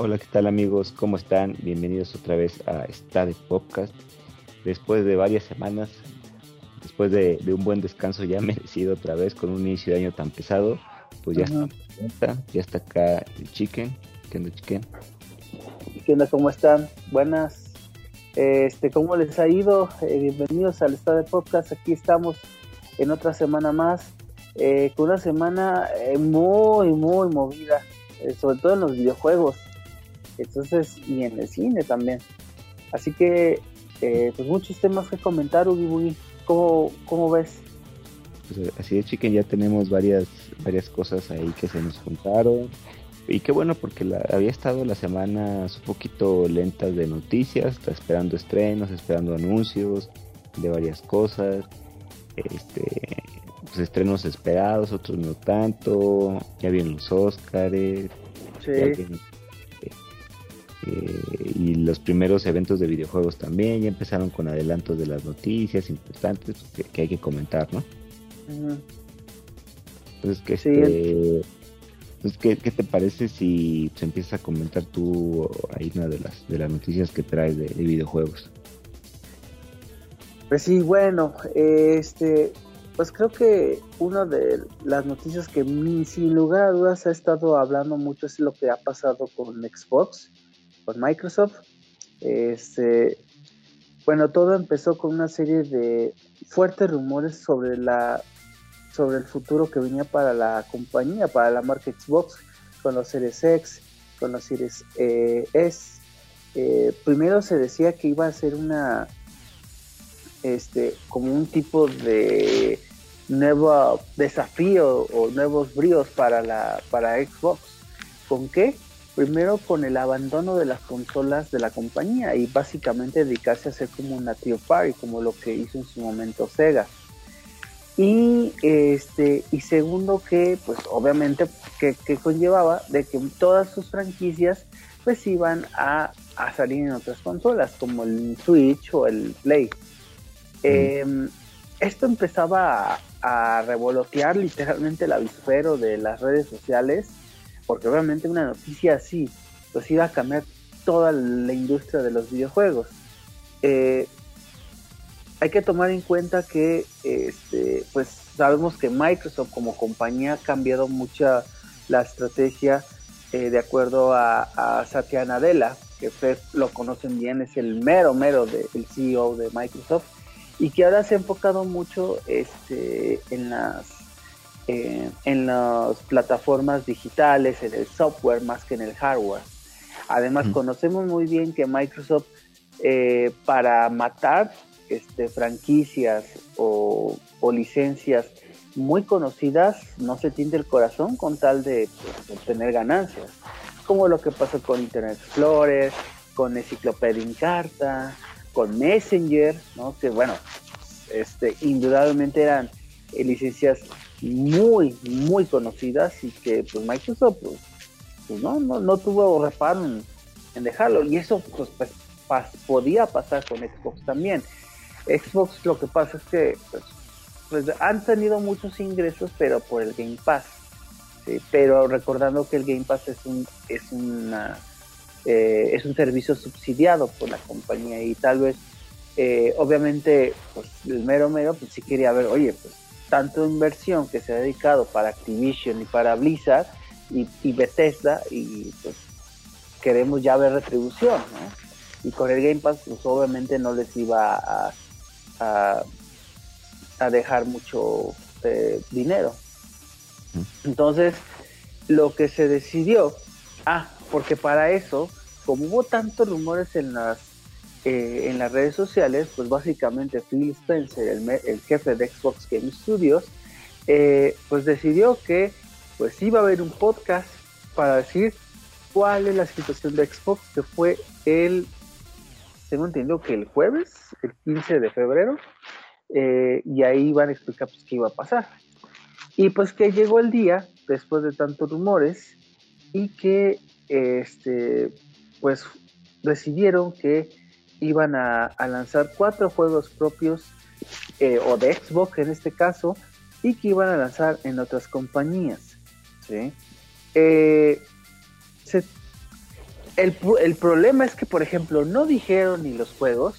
Hola, ¿qué tal amigos? ¿Cómo están? Bienvenidos otra vez a Stade Podcast. Después de varias semanas, después de, un buen descanso ya merecido otra vez con un inicio de año tan pesado, pues ya está, ya está acá el Chicken. ¿Qué onda, Chicken? ¿Qué onda? ¿Cómo están? Buenas. Este, ¿cómo les ha ido? Eh, bienvenidos al Stade Podcast. Aquí estamos en otra semana más, eh, con una semana eh, muy, muy movida, sobre todo en los videojuegos entonces, y en el cine también. Así que, eh, pues muchos temas que comentar, Ugi Bugi. ¿Cómo, ¿Cómo, ves? Pues así de chicken, ya tenemos varias, varias cosas ahí que se nos juntaron. Y qué bueno, porque la, había estado las semanas un poquito lentas de noticias, está esperando estrenos, esperando anuncios de varias cosas. Este, pues estrenos esperados, otros no tanto. Ya vienen los Oscars. Sí. Eh, y los primeros eventos de videojuegos también ya empezaron con adelantos de las noticias importantes que, hay que comentar, ¿no? Entonces, ¿qué, este, pues, ¿qué, te parece si se empieza a comentar tú ahí una de las, de las noticias que traes de, videojuegos? Pues sí, bueno, este, pues creo que una de las noticias que sin lugar a dudas ha estado hablando mucho es lo que ha pasado con Xbox con Microsoft. Este, bueno, todo empezó con una serie de fuertes rumores sobre la sobre el futuro que venía para la compañía, para la marca Xbox, con los Series X, con los Series eh, S. Eh, primero se decía que iba a ser una, este, como un tipo de nuevo desafío o nuevos bríos para la para Xbox. ¿Con qué? Primero con el abandono de las consolas de la compañía y básicamente dedicarse a ser como un Trio Party, como lo que hizo en su momento Sega. Y este, y segundo que, pues obviamente, que, conllevaba de que todas sus franquicias pues iban a, salir en otras consolas, como el Switch o el Play. Em, esto empezaba a, a, revolotear literalmente el avispero de las redes sociales porque obviamente una noticia así pues iba a cambiar toda la industria de los videojuegos. Eh, hay que tomar en cuenta que este, pues sabemos que Microsoft como compañía ha cambiado mucho la estrategia eh, de acuerdo a, Satya Nadella, que ustedes lo conocen bien, es el mero mero del CEO de Microsoft, y que ahora se ha enfocado mucho este, en las eh, en las plataformas digitales, en el software más que en el hardware. Además, conocemos muy bien que Microsoft, eh, para matar este, franquicias o, licencias muy conocidas, no se tiende el corazón con tal de pues, obtener ganancias. Como lo que pasó con Internet Explorer, con Enciclopedia en Carta, con Messenger, ¿no? que bueno, este, indudablemente eran eh, licencias muy, muy conocidas y que pues Microsoft pues, pues no, no, no, tuvo reparo en, dejarlo. Y eso pues, pues podía pasar con Xbox también. Xbox lo que pasa es que pues, pues, han tenido muchos ingresos, pero por el Game Pass. Pero recordando que el Game Pass es un, es una eh, es un servicio subsidiado por la compañía y tal vez eh, obviamente pues el mero mero pues sí quería ver oye pues tanto inversión que se ha dedicado para Activision y para Blizzard y, Bethesda y pues queremos ya ver retribución, ¿no? Y con el Game Pass pues obviamente no les iba a, a, dejar mucho eh, dinero. Entonces, lo que se decidió, ah, porque para eso, como hubo tantos rumores en las eh, en las redes sociales, pues básicamente Phil Spencer, el, jefe de Xbox Game Studios, eh, pues decidió que pues iba a haber un podcast para decir cuál es la situación de Xbox, que fue el, tengo entendido que el jueves, el 15 de febrero, eh, y ahí van a explicar pues, qué iba a pasar. Y pues que llegó el día, después de tantos rumores, y que este, pues decidieron que iban a, lanzar cuatro juegos propios eh, o de Xbox en este caso y que iban a lanzar en otras compañías. Eh, el, el, problema es que, por ejemplo, no dijeron ni los juegos,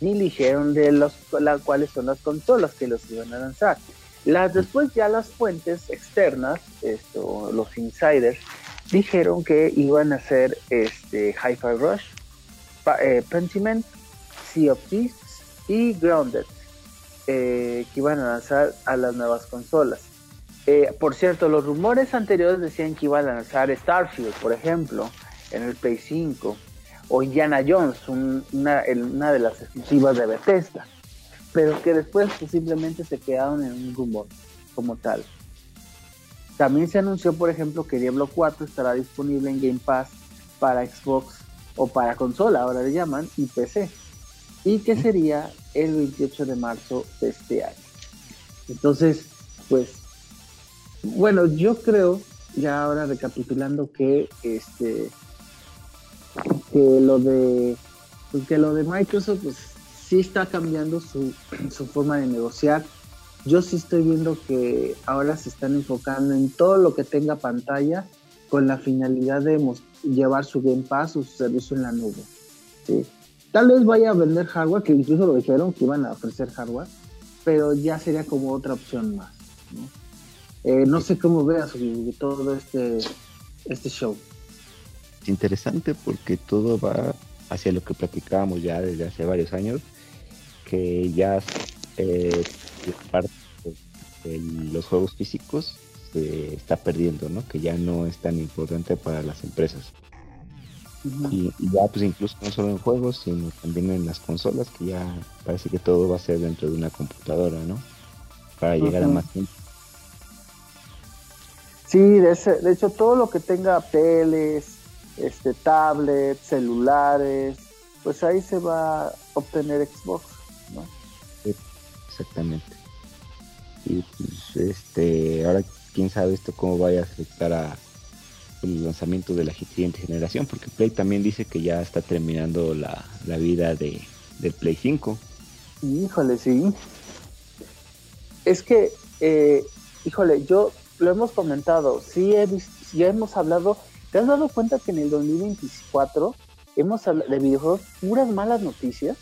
ni dijeron de los la, cuáles son las consolas que los iban a lanzar. Las, después ya las fuentes externas, esto, los insiders, dijeron que iban a ser este, Hi-Fi Rush, eh, Pentiment, Sea of Thieves y Grounded, eh, que iban a lanzar a las nuevas consolas. Eh, por cierto, los rumores anteriores decían que iban a lanzar Starfield, por ejemplo, en el Play 5, o Indiana Jones, una, una, de las exclusivas de Bethesda, pero que después simplemente se quedaron en un rumor como tal. También se anunció, por ejemplo, que Diablo 4 estará disponible en Game Pass para Xbox o para consola, ahora le llaman, y PC, y que sería el 28 de marzo de este año. Entonces, pues, bueno, yo creo, ya ahora recapitulando, que este que lo de pues, que lo de Microsoft pues sí está cambiando su, su forma de negociar. Yo sí estoy viendo que ahora se están enfocando en todo lo que tenga pantalla con la finalidad de llevar su Game Pass o su servicio en la nube. ¿sí? Tal vez vaya a vender hardware, que incluso lo dijeron que iban a ofrecer hardware, pero ya sería como otra opción más. No, eh, no sé cómo veas todo este, este show. Es interesante porque todo va hacia lo que platicábamos ya desde hace varios años, que ya eh, parte de los juegos físicos se está perdiendo, ¿no? Que ya no es tan importante para las empresas. y, ya pues incluso no solo en juegos, sino también en las consolas, que ya parece que todo va a ser dentro de una computadora, ¿no? Para llegar a más gente. Sí, de, de hecho todo lo que tenga teles, este, tablets, celulares, pues ahí se va a obtener Xbox, ¿no? exactamente. Y pues, este, ahora quién sabe esto cómo vaya a afectar a el lanzamiento de la siguiente generación, porque Play también dice que ya está terminando la, vida de, del Play 5. Híjole, sí. Es que, eh, híjole, yo lo hemos comentado, sí he ya hemos hablado, ¿te has dado cuenta que en el 2024 hemos hablado de videojuegos puras malas noticias?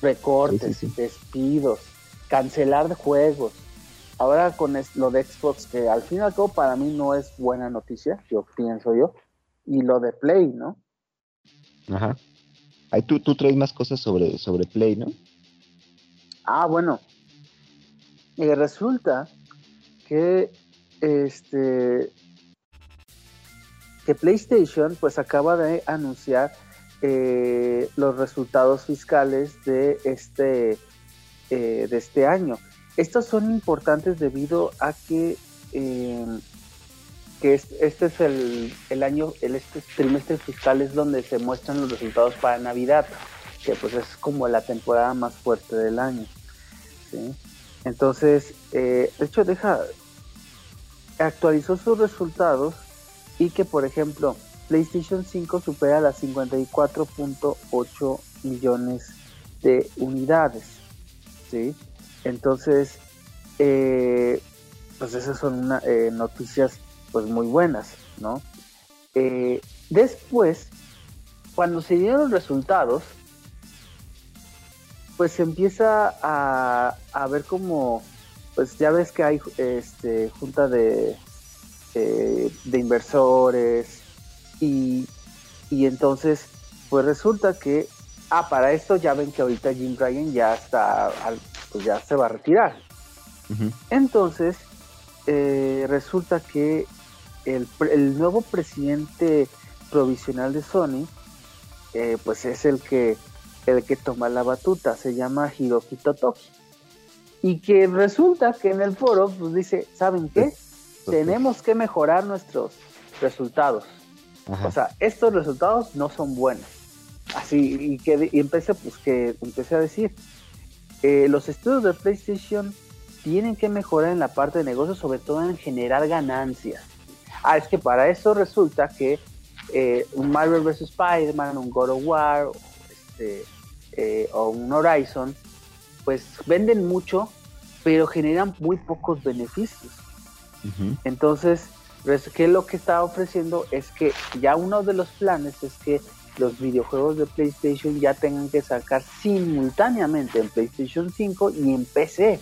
recortes, despidos, cancelar juegos. Ahora con lo de Xbox, que al fin y al cabo para mí no es buena noticia, yo pienso yo, y lo de Play, ¿no? Ajá. Ahí tú, tú traes más cosas sobre, sobre Play, ¿no? Ah, bueno. Y resulta que este que PlayStation pues acaba de anunciar eh, los resultados fiscales de este, eh, de este año. Estos son importantes debido a que, em, que este es el, el año, el este trimestre fiscal es donde se muestran los resultados para Navidad, que pues es como la temporada más fuerte del año. Entonces, eh, de hecho, deja, actualizó sus resultados y que, por ejemplo, PlayStation 5 supera las 54.8 millones de unidades. ¿sí? Entonces, eh, pues esas son eh, noticias pues muy buenas, ¿no? Eh, después, cuando se dieron los resultados, pues se empieza a, a ver como, pues ya ves que hay este, junta de, de inversores, y, entonces, pues resulta que, ah, para esto ya ven que ahorita Jim Ryan ya está, pues ya se va a retirar. Entonces, eh, resulta que el, nuevo presidente provisional de Sony, eh, pues es el que, el que toma la batuta, se llama Hiroki Totoki. Y que resulta que en el foro, pues dice, ¿saben qué? Tenemos que mejorar nuestros resultados. O sea, estos resultados no son buenos. Así, y, que, y empecé, pues, que empecé a decir, eh, los estudios de PlayStation tienen que mejorar en la parte de negocio, sobre todo en generar ganancias. Ah, es que para eso resulta que eh, un Marvel vs. Spider-Man, un God of War, este, eh, o un Horizon, pues venden mucho, pero generan muy pocos beneficios. Entonces, que lo que está ofreciendo es que ya uno de los planes es que los videojuegos de PlayStation ya tengan que sacar simultáneamente en PlayStation 5 y en PC.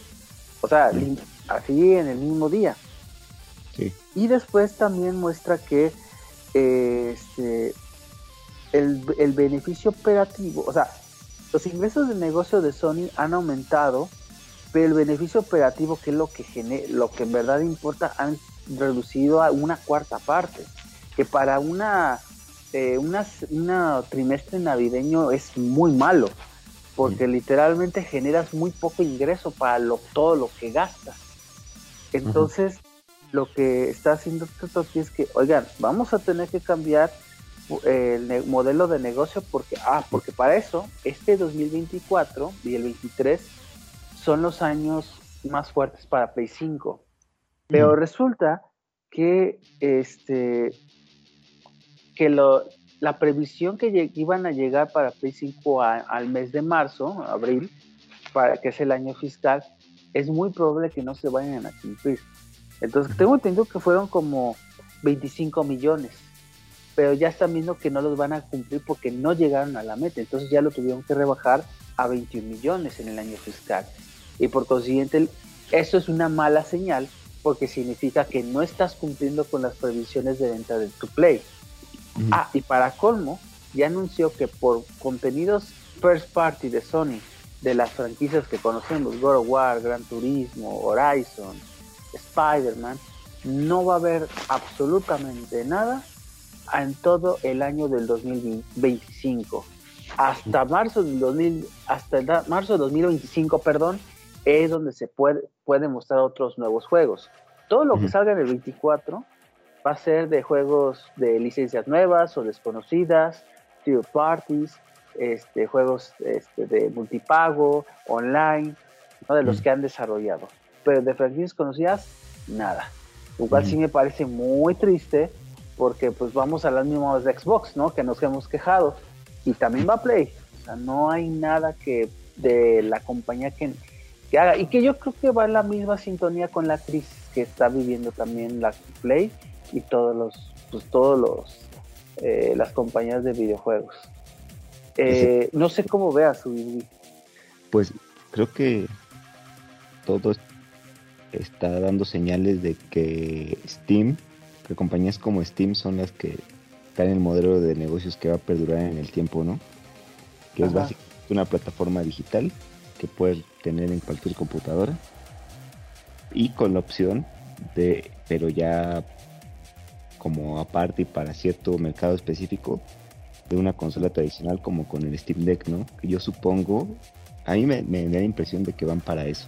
O sea, así en el mismo día. Y después también muestra que este, el, el, beneficio operativo, o sea, los ingresos de negocio de Sony han aumentado, pero el beneficio operativo, que es lo que, lo que en verdad importa, han reducido a una cuarta parte. Que para una, eh, una, trimestre navideño es muy malo, porque literalmente generas muy poco ingreso para lo, todo lo que gastas. Entonces, lo que está haciendo Totoki es que, oigan, vamos a tener que cambiar eh, el modelo de negocio porque, ah, porque para eso, este 2024 y el 23 son los años más fuertes para Play 5. Pero resulta que este que lo, la previsión que iban a llegar para Play 5 al mes de marzo, abril, para que es el año fiscal, es muy probable que no se vayan a cumplir. Entonces, tengo entendido que fueron como 25 millones, pero ya están viendo que no los van a cumplir porque no llegaron a la meta. Entonces, ya lo tuvieron que rebajar a 21 millones en el año fiscal. Y por consiguiente, eso es una mala señal porque significa que no estás cumpliendo con las previsiones de venta de tu Play. Ah, y para colmo, ya anunció que por contenidos first party de Sony, de las franquicias que conocemos, God of War, Gran Turismo, Horizon, Spider-Man, no va a haber absolutamente nada en todo el año del 2025. Hasta marzo del 2000, hasta marzo de 2025, perdón, es donde se puede, puede mostrar otros nuevos juegos. Todo lo que salga en el 24 va a ser de juegos de licencias nuevas o desconocidas, third parties, este, juegos este, de multipago, online, de los que han desarrollado pero de franquicias conocidas, nada. Lo cual sí me parece muy triste porque pues vamos a las mismas de Xbox, ¿no? Que nos hemos quejado. Y también va Play. O sea, no hay nada que de la compañía que, que haga. Y que yo creo que va en la misma sintonía con la crisis que está viviendo también la Play y todos los, pues todos los, eh, las compañías de videojuegos. Eh, no sé cómo veas su Pues creo que todo está dando señales de que Steam, que compañías como Steam son las que están en el modelo de negocios que va a perdurar en el tiempo, ¿no? Que es básicamente una plataforma digital que puedes tener en cualquier computadora y con la opción de, pero ya como aparte y para cierto mercado específico, de una consola tradicional como con el Steam Deck, ¿no? Que yo supongo, a mí me, me da la impresión de que van para eso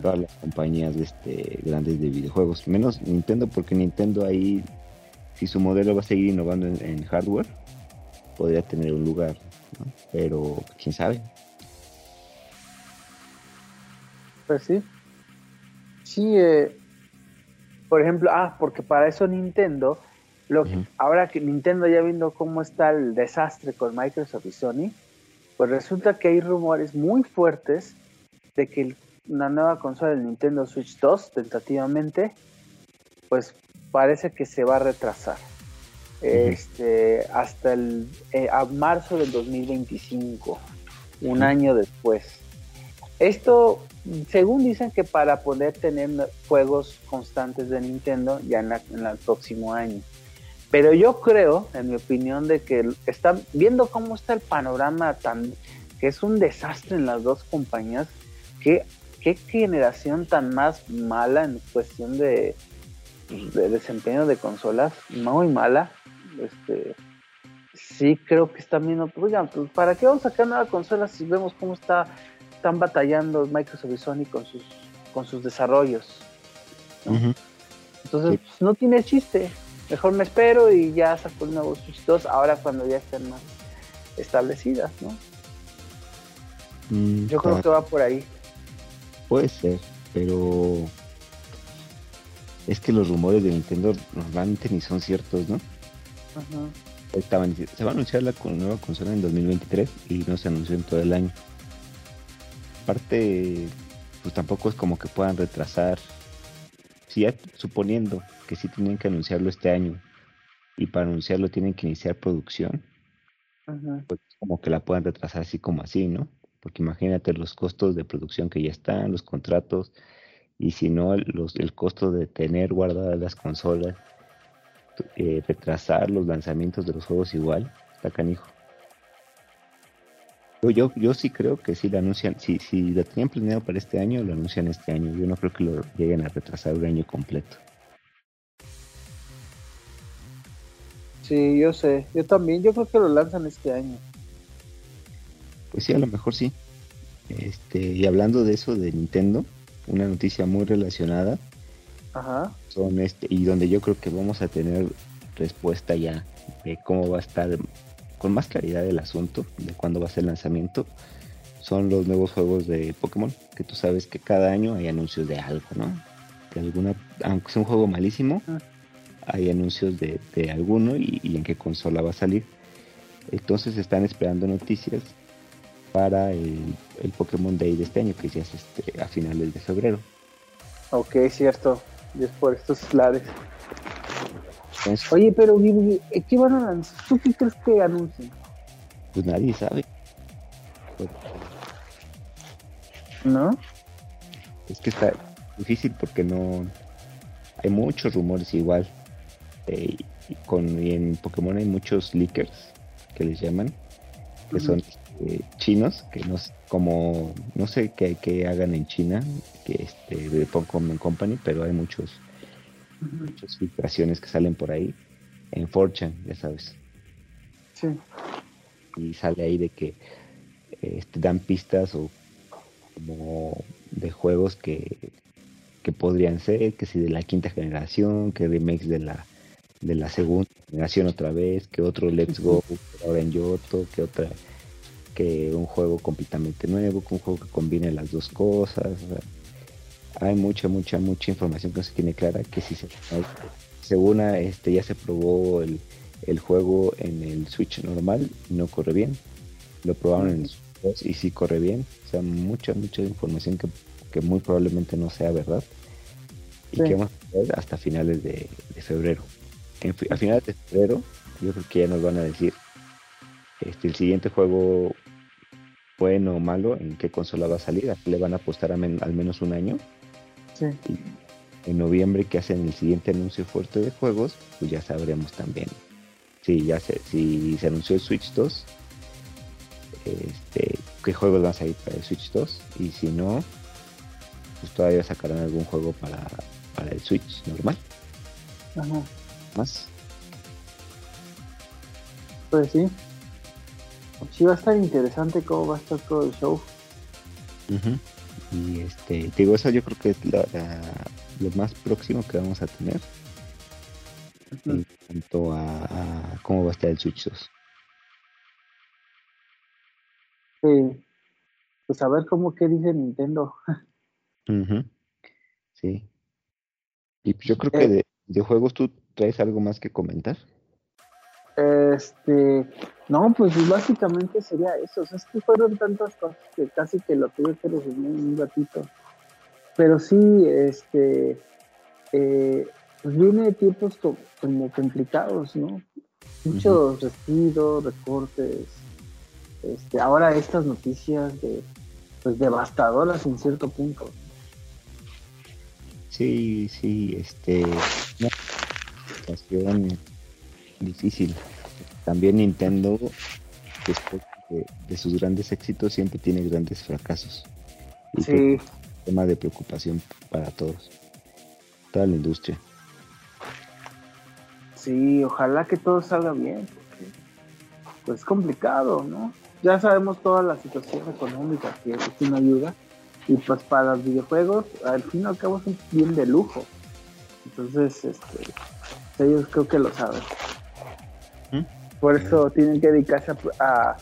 todas las compañías este, grandes de videojuegos, menos Nintendo, porque Nintendo ahí, si su modelo va a seguir innovando en, hardware, podría tener un lugar, pero quién sabe. Pues sí. Sí, eh, por ejemplo, ah, porque para eso Nintendo, lo ahora que Nintendo ya viendo cómo está el desastre con Microsoft y Sony, pues resulta que hay rumores muy fuertes de que el una nueva consola del Nintendo Switch 2 tentativamente, pues parece que se va a retrasar. Este, hasta el eh, a marzo del 2025, un año después. Esto, según dicen que para poder tener juegos constantes de Nintendo ya en, en el próximo año. Pero yo creo, en mi opinión, de que están viendo cómo está el panorama tan que es un desastre en las dos compañías, qué generación tan más mala en cuestión de, desempeño de consolas, muy mala. Este, sí creo que están viendo, oigan, pues, ¿para qué vamos a sacar nueva consola si vemos cómo está, están batallando Microsoft y Sony con sus, con sus desarrollos? Entonces, pues, no tiene chiste. Mejor me espero y ya saco el nuevo Switch 2 ahora cuando ya estén más establecidas, ¿no? Mm, Yo creo que va por ahí. Puede ser, pero es que los rumores de Nintendo normalmente ni son ciertos, ¿no? Estaban, se va a anunciar la nueva consola en 2023 y no se anunció en todo el año. Aparte, pues tampoco es como que puedan retrasar si ya suponiendo que sí tienen que anunciarlo este año y para anunciarlo tienen que iniciar producción, pues como que la puedan retrasar así como así, ¿no? Porque imagínate los costos de producción que ya están, los contratos, y si no, el costo de tener guardadas las consolas, eh, retrasar los lanzamientos de los juegos igual, está canijo. Yo, yo, sí creo que si lo anuncian, si, si lo tenían planeado para este año, lo anuncian este año. Yo no creo que lo lleguen a retrasar un año completo. Sí, yo sé. Yo también. Yo creo que lo lanzan este año. Pues sí, a lo mejor sí. Este, y hablando de eso de Nintendo, una noticia muy relacionada. Ajá. Son este, y donde yo creo que vamos a tener respuesta ya de cómo va a estar con más claridad el asunto de cuándo va a ser el lanzamiento son los nuevos juegos de Pokémon, que tú sabes que cada año hay anuncios de algo, ¿no? Que alguna, aunque sea un juego malísimo, ah. hay anuncios de, alguno y, en qué consola va a salir. Entonces están esperando noticias para el, Pokémon Day de este año, que ya es este, a finales de febrero. Ok, cierto. es por estos lares. Oye, pero ¿qué van a lanzar? ¿Tú qué crees que anuncien? Pues nadie sabe. ¿No? Es que está difícil porque no. Hay muchos rumores igual. Eh, y, con, en Pokémon hay muchos leakers que les llaman, que son eh, chinos, que no como no sé qué, hagan en China, que este de Pokémon Company, pero hay muchos muchas filtraciones que salen por ahí en Fortune, ya sabes. Sí. Y sale ahí de que este, dan pistas o como de juegos que, que podrían ser, que si de la quinta generación, que remakes de la de la segunda generación otra vez, que otro Let's Go ahora en Yoto, que otra que un juego completamente nuevo, que un juego que combine las dos cosas hay mucha, mucha, mucha información que no se tiene clara que si se según este ya se probó el, juego en el Switch normal no corre bien. Lo probaron en el Switch 2 y sí corre bien. O sea, mucha, mucha información que, muy probablemente no sea verdad. Y que vamos a ver hasta finales de, febrero. a finales de febrero, yo creo que ya nos van a decir este, el siguiente juego bueno o malo, en qué consola va a salir, a le van a apostar al menos un año en noviembre que hacen el siguiente anuncio fuerte de juegos, pues ya sabremos también. Si ya se, si se anunció el Switch 2, este, qué juegos van a salir para el Switch 2 y si no, pues todavía sacarán algún juego para, para el Switch normal. Ajá. Más. Pues sí. Sí va a estar interesante cómo va a estar todo el show. Y este, digo, eso yo creo que es lo más próximo que vamos a tener en cuanto a, cómo va a estar el Switch 2. Sí. Pues a ver cómo que dice Nintendo. Sí. Y pues yo creo que eh. de juegos tú traes algo más que comentar. Este, no, pues básicamente sería eso. O sea, es que fueron tantas cosas que casi que lo tuve que resumir en un ratito. Pero sí, este, eh, pues viene tiempos como complicados, ¿no? Muchos despidos, recortes. Este, ahora estas noticias de, pues devastadoras en cierto punto. Sí, sí, este, una situación difícil. También Nintendo, después de, sus grandes éxitos, siempre tiene grandes fracasos. Y sí. tema de preocupación para todos, toda la industria. Sí, ojalá que todo salga bien, porque pues es complicado, ¿no? Ya sabemos toda la situación económica que es una ayuda y pues para los videojuegos al fin y al cabo son bien de lujo. Entonces, este, ellos creo que lo saben. Por eso tienen que dedicarse a,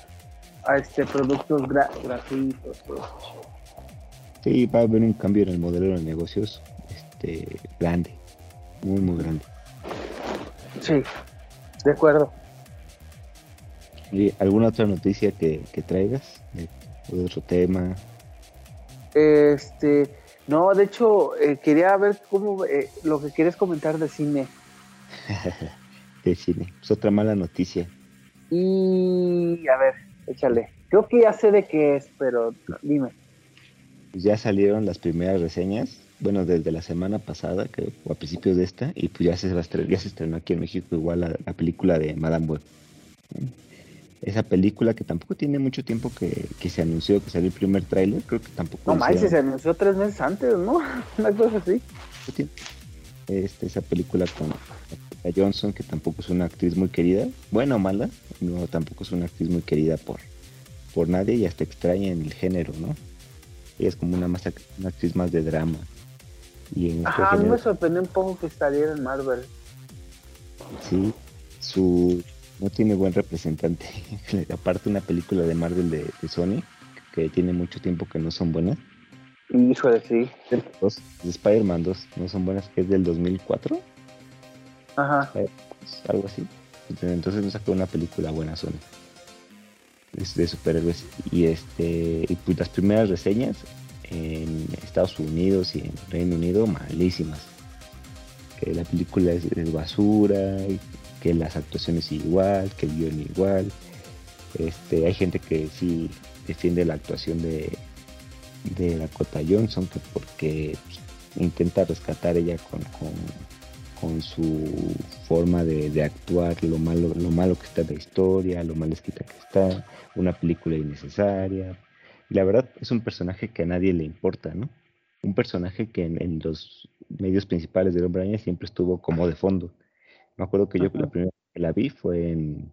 a, este productos gratuitos. Pues. Sí, va a haber un cambio en el modelo de negocios este, grande, muy, muy grande. Sí, de acuerdo. ¿Y alguna otra noticia que, traigas? De, otro tema? Este, No, de hecho, eh, quería ver cómo eh, lo que quieres comentar de cine. de cine, es otra mala noticia. Y a ver, échale. Creo que ya sé de qué es, pero dime. Pues ya salieron las primeras reseñas, bueno, desde la semana pasada, que a principios de esta, y pues ya se, ya se estrenó aquí en México igual la, película de Madame Web esa película que tampoco tiene mucho tiempo que, se anunció, que salió el primer tráiler, creo que tampoco... No, más se anunció tres meses antes, ¿no? Una cosa así. Este, esa película con Johnson, que tampoco es una actriz muy querida, buena o mala, no, tampoco es una actriz muy querida por, por nadie y hasta extraña en el género, ¿no? Ella es como una, más, una actriz más de drama. Y en este Ajá, a mí me sorprendió un poco que saliera en Marvel. Sí, su no tiene buen representante. Aparte una película de Marvel de, Sony, que tiene mucho tiempo que no son buenas. Híjole, sí. Dos, Spider-Man 2 no son buenas, que es del 2004. Ajá. Algo así. Entonces no sacó una película buena Sony. De, superhéroes. Y este y pues las primeras reseñas en Estados Unidos y en Reino Unido malísimas. Que la película es, es basura, que las actuaciones igual, que el guion igual. Este, hay gente que sí defiende la actuación de, de Dakota Johnson, que porque intenta rescatar ella con, con, su forma de, actuar, lo malo, lo malo que está la historia, lo mal escrita que está, una película innecesaria. Y la verdad es un personaje que a nadie le importa, ¿no? Un personaje que en, los medios principales del Hombre siempre estuvo como de fondo me acuerdo que yo la primera vez que la vi fue en,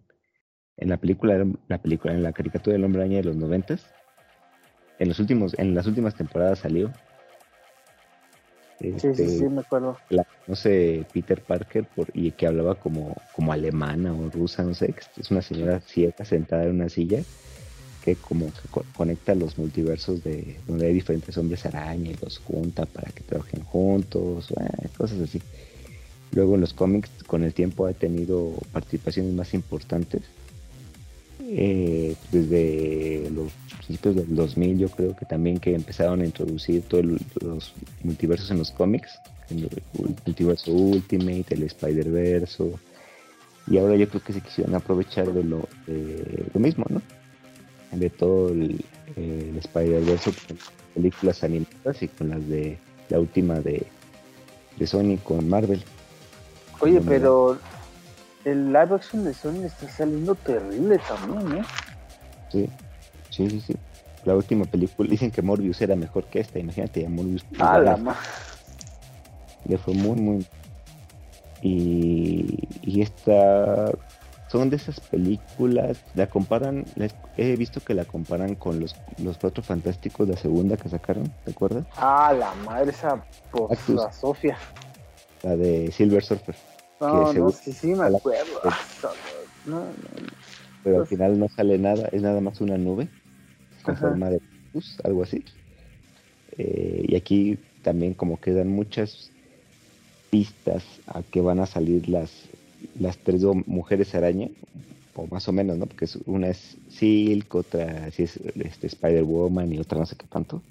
en la película, la película, en la caricatura del Hombre Araña de los noventas. En los últimos, en las últimas temporadas salió. Sí, sí, sí, este, me acuerdo. no sé, Peter Parker, por, y que hablaba como, como alemana o rusa, no sé, es una señora ciega sentada en una silla que como que conecta los multiversos de donde hay diferentes hombres araña y los junta para que trabajen juntos, eh, cosas así. Luego en los cómics con el tiempo ha tenido participaciones más importantes. Eh, desde los principios del 2000 yo creo que también que empezaron a introducir todos los multiversos en los cómics, el multiverso Ultimate, el Spider-Verse, y ahora yo creo que se quisieron aprovechar de lo, lo mismo, ¿no? De todo el, el Spider-Verse con películas animadas y con las de la última de, de Sony con Marvel. Oye, pero el live action de Sony está saliendo terrible también, ¿eh? Sí, sí, sí, sí. La última película, dicen que Morbius era mejor que esta, imagínate, a Morbius. Ah, la más. Le fue muy, muy. Y, y esta. Son de esas películas, la comparan, he visto que la comparan con los, los Cuatro Fantásticos, la segunda que sacaron, ¿te acuerdas? Ah, la madre, esa por la Sofía. La de Silver Surfer. No, no, sí, sí, me acuerdo. Pero al final no sale nada, es nada más una nube con forma de luz, algo así. Eh, y aquí también como quedan muchas pistas a que van a salir las, las tres mujeres araña, o más o menos, ¿no? Porque una es Silk, otra sí es este, Spider-Woman y otra no sé qué tanto.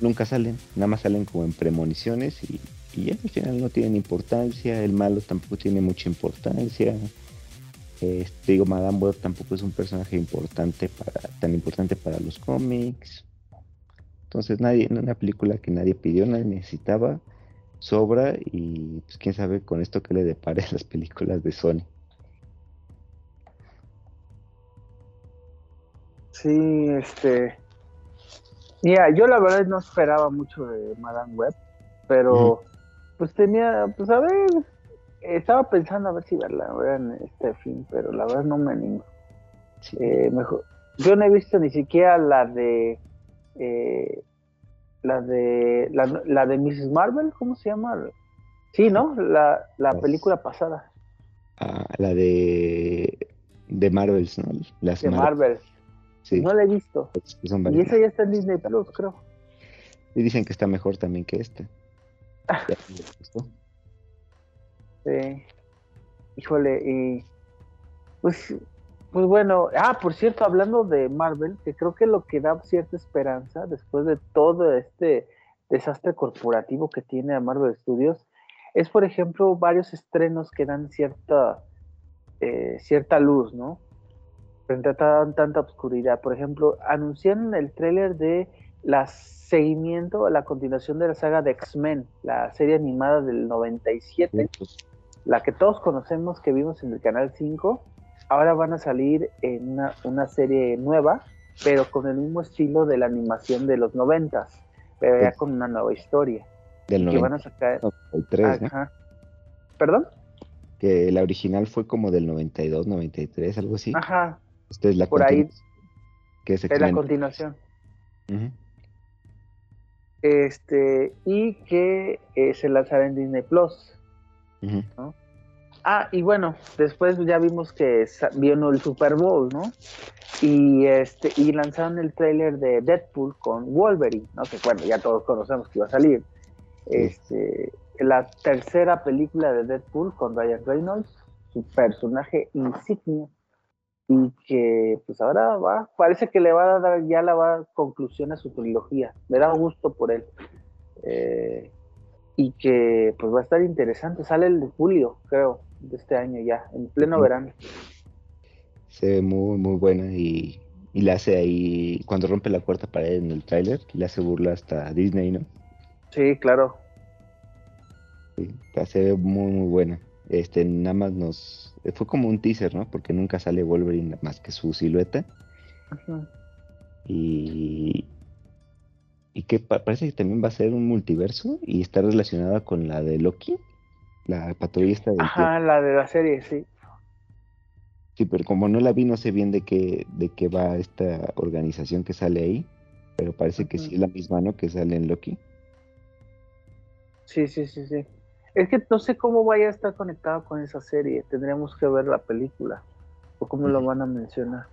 Nunca salen, nada más salen como en premoniciones y y al final no tienen importancia, el malo tampoco tiene mucha importancia. Este, digo, Madame Web tampoco es un personaje importante para, tan importante para los cómics. Entonces nadie, una película que nadie pidió, nadie necesitaba, sobra y pues quién sabe con esto que le depare a las películas de Sony. Sí, este. Mira, yo la verdad no esperaba mucho de Madame Web, pero pues tenía, pues a ver, estaba pensando a ver si verla en este fin, pero la verdad no me animo. Eh, mejor, yo no he visto ni siquiera la de eh, la de la, de Mrs. Marvel, ¿cómo se llama? Sí, ¿no? La, la pues película pasada. Ah, la de de Marvels, ¿no? Las de Marvel. Sí. No la he visto. Y esa ya está en Disney Plus, creo. Y dicen que está mejor también que esta. Sí. Híjole, y pues Pues bueno, ah, por cierto, hablando de Marvel, que creo que lo que da cierta esperanza después de todo este desastre corporativo que tiene a Marvel Studios, es por ejemplo varios estrenos que dan cierta, eh, cierta luz, ¿no? Frente a tanta oscuridad. Por ejemplo, anunciaron el tráiler de la seguimiento, la continuación de la saga de X-Men, la serie animada del 97, la que todos conocemos que vimos en el Canal 5 ahora van a salir en una, serie nueva, pero con el mismo estilo de la animación de los noventas, pero ya con una nueva historia. Del que van a sacar... ¿Perdón? Que la original fue como del 92, 93, algo así. Ajá. Esta es la Por ahí. Que es, es la continuación. Este, y que eh, se lanzará en Disney Plus. ¿No? Ah, y bueno, después ya vimos que vino el Super Bowl, ¿no? Y este y lanzaron el tráiler de Deadpool con Wolverine, ¿no? Que bueno, ya todos conocemos que iba a salir. Este, la tercera película de Deadpool con Ryan Reynolds, su personaje insignia y que pues ahora va, parece que le va a dar ya la va conclusión a su trilogía. Me da gusto por él. Eh, y que pues va a estar interesante. Sale el de julio, creo de este año ya, en pleno verano. Se ve muy, muy buena y, y le hace ahí, cuando rompe la cuarta pared en el tráiler, le hace burla hasta Disney, ¿no? Sí, claro. Sí, se ve muy, muy buena. Este, nada más nos... Fue como un teaser, ¿no? Porque nunca sale Wolverine más que su silueta. Y, y que parece que también va a ser un multiverso y está relacionada con la de Loki. La patrullista de... Ajá, la de la serie, sí. Sí, pero como no la vi, no sé bien de qué, de qué va esta organización que sale ahí, pero parece que sí es la misma, ¿no? Que sale en Loki. Sí, sí, sí, sí. Es que no sé cómo vaya a estar conectado con esa serie. Tendríamos que ver la película. O cómo lo van a mencionar.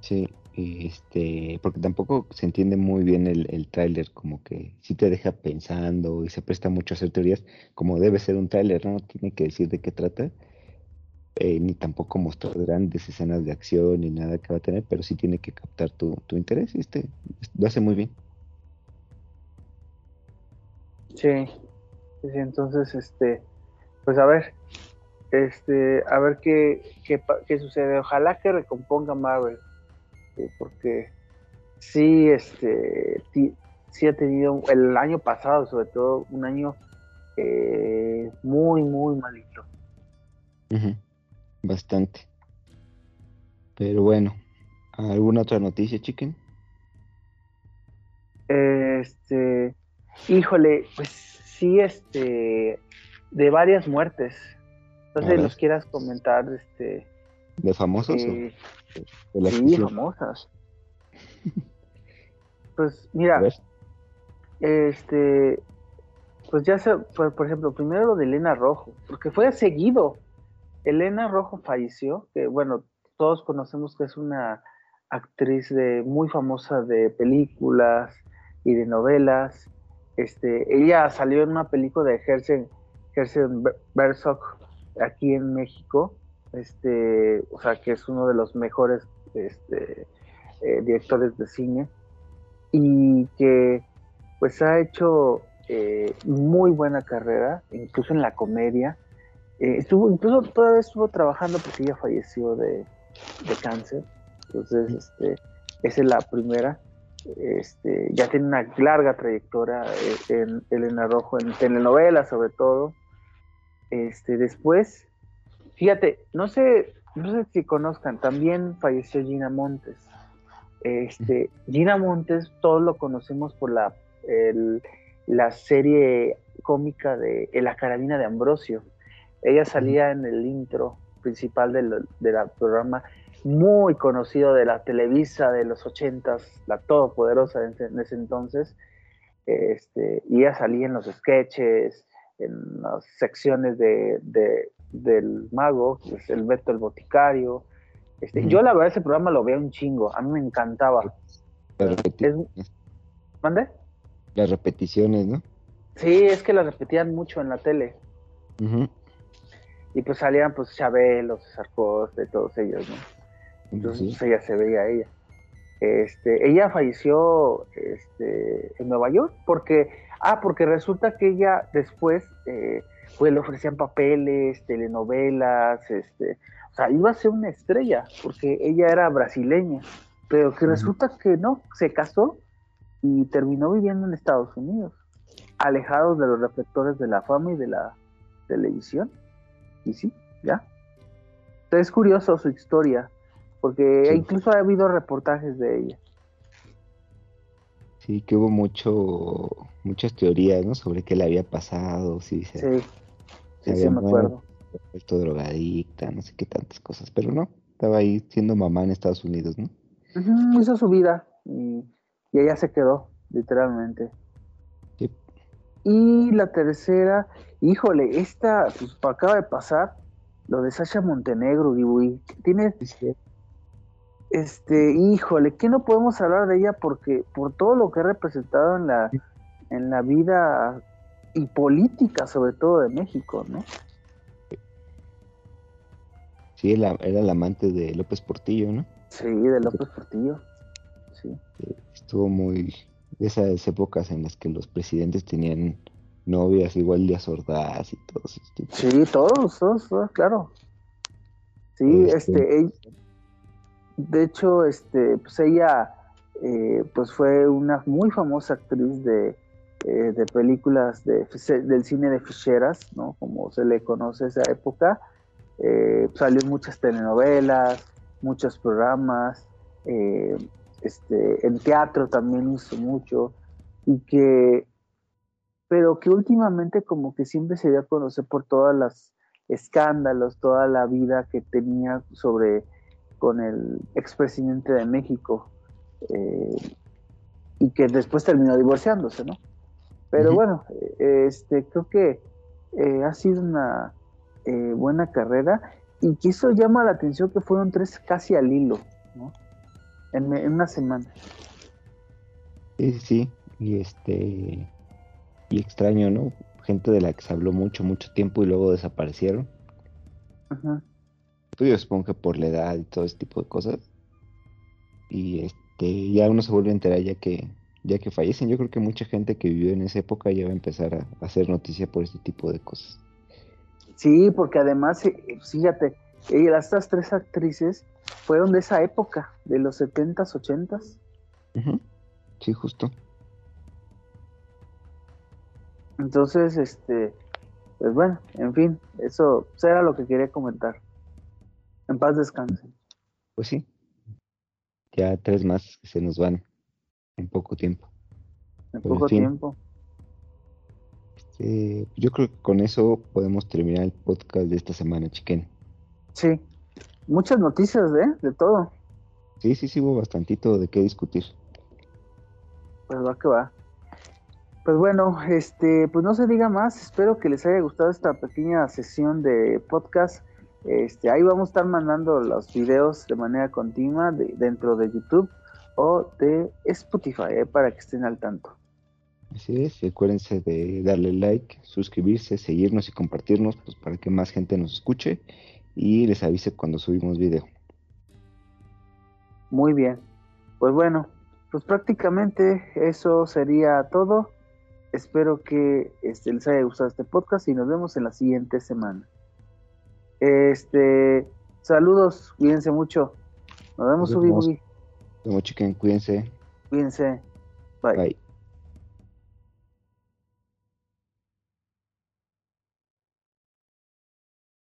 Sí, este, porque tampoco se entiende muy bien el, el tráiler, como que sí te deja pensando y se presta mucho a hacer teorías, como debe ser un tráiler, ¿no? tiene que decir de qué trata, eh, ni tampoco mostrar grandes escenas de acción ni nada que va a tener, pero sí tiene que captar tu, interés y este lo hace muy bien. Sí, sí, entonces, este, pues a ver, este, a ver qué, qué, qué sucede. Ojalá que recomponga Marvel este, porque sí, este, sí ha tenido el año pasado, sobre todo, un año eh, muy, muy malito. Bastante. Pero bueno, ¿alguna otra noticia, chicken? Este, híjole, pues sí, este, de varias muertes. Entonces, los quieras comentar, este. ¿De famosos? Eh, sí, famosas. Pues mira, este, pues ya se, por, ejemplo, primero lo de Elena Rojo, porque fue seguido. Elena Rojo falleció, que bueno, todos conocemos que es una actriz de, muy famosa de películas y de novelas. Este, ella salió en una película de Herzen, Herzen aquí en México, este, o sea, que es uno de los mejores este, eh, directores de cine y que pues ha hecho eh, muy buena carrera, incluso en la comedia. Eh, estuvo, incluso todavía estuvo trabajando porque ella falleció de, cáncer. Entonces, este, esa es la primera. Este, ya tiene una larga trayectoria en Elena Rojo, en telenovelas sobre todo. Este, después, Fíjate, no sé, no sé si conozcan, también falleció Gina Montes. Este, Gina Montes, todos lo conocemos por la, la serie cómica de La Carabina de Ambrosio. Ella salía en el intro principal del, programa muy conocido de la Televisa de los ochentas, la todopoderosa en, ese entonces. Este, y ella salía en los sketches, en las secciones de, del mago, pues el Beto el Boticario. Este, Yo la verdad ese programa lo veo un chingo, a mí me encantaba. ¿Mande? Las repeticiones, ¿no? Sí, es que las repetían mucho en la tele. y pues salían pues Chabelo, César de todos ellos, ¿no? Entonces pues, ella se veía a ella. Este, ella falleció este, en Nueva York porque, ah, porque resulta que ella después, eh, pues le ofrecían papeles, telenovelas, este, o sea, iba a ser una estrella porque ella era brasileña, pero que resulta que no, se casó y terminó viviendo en Estados Unidos, alejados de los reflectores de la fama y de la televisión. Y sí, ya. es curioso su historia porque incluso ha habido reportajes de ella. Sí, que hubo mucho, muchas teorías, ¿no? Sobre qué le había pasado, sí, sí, sí, sí me acuerdo. Esto drogadicta, no sé qué tantas cosas, pero no, estaba ahí siendo mamá en Estados Unidos, ¿no? hizo su vida y, y ella se quedó, literalmente. Sí. Y la tercera, híjole, esta, pues acaba de pasar, lo de Sasha Montenegro, y tiene, este, híjole, ¿qué no podemos hablar de ella? Porque por todo lo que ha representado en la, en la vida y política, sobre todo de México, ¿no? Sí, era, el amante de López Portillo, ¿no? Sí, de López Portillo, sí. Estuvo muy... De esas épocas en las que los presidentes tenían novias igual de Ordaz y todos. Sí, todos, todos, todos, claro. Sí, este, este de hecho, este, pues ella eh, pues fue una muy famosa actriz de, eh, de películas de, del cine de ficheras, ¿no? Como se le conoce esa época. Eh, salió en muchas telenovelas, muchos programas, este, en teatro también hizo mucho, y que, pero que últimamente como que siempre se dio a conocer por todos los escándalos, toda la vida que tenía sobre con el expresidente de México eh, y que después terminó divorciándose, ¿no? Pero bueno, eh, este, creo que eh, ha sido una buena carrera y que eso llama la atención que fueron tres casi al hilo, ¿no? En, una semana. Sí, sí, y este, y extraño, ¿no? Gente de la que se habló mucho, mucho tiempo y luego desaparecieron. Ajá yo supongo que por la edad y todo ese tipo de cosas. Y este, ya uno se vuelve a enterar ya que, ya que fallecen. Yo creo que mucha gente que vivió en esa época ya va a empezar a, hacer noticia por este tipo de cosas. Sí, porque además, eh, fíjate, estas tres actrices fueron de esa época, de los 70s, 80s. Sí, justo. Entonces, este, pues bueno, en fin, eso era lo que quería comentar. En paz descansen. Pues sí. Ya tres más que se nos van en poco tiempo. En pues, poco tiempo. Este, yo creo que con eso podemos terminar el podcast de esta semana, chiquen. Sí. Muchas noticias, ¿eh? De todo. Sí, sí, sí, hubo bastantito de qué discutir. Pues va que va. Pues bueno, este, pues no se diga más. Espero que les haya gustado esta pequeña sesión de podcast. Este, ahí vamos a estar mandando los videos de manera continua dentro de YouTube o de Spotify eh, para que estén al tanto. Así es, acuérdense de darle like, suscribirse, seguirnos y compartirnos pues, para que más gente nos escuche y les avise cuando subimos video. Muy bien, pues bueno, pues prácticamente eso sería todo. Espero que este, les haya gustado este podcast y nos vemos en la siguiente semana. Este, saludos, cuídense mucho. Nos vemos, Ubi Nos vemos, chiquen, cuídense. Cuídense. Bye. Bye.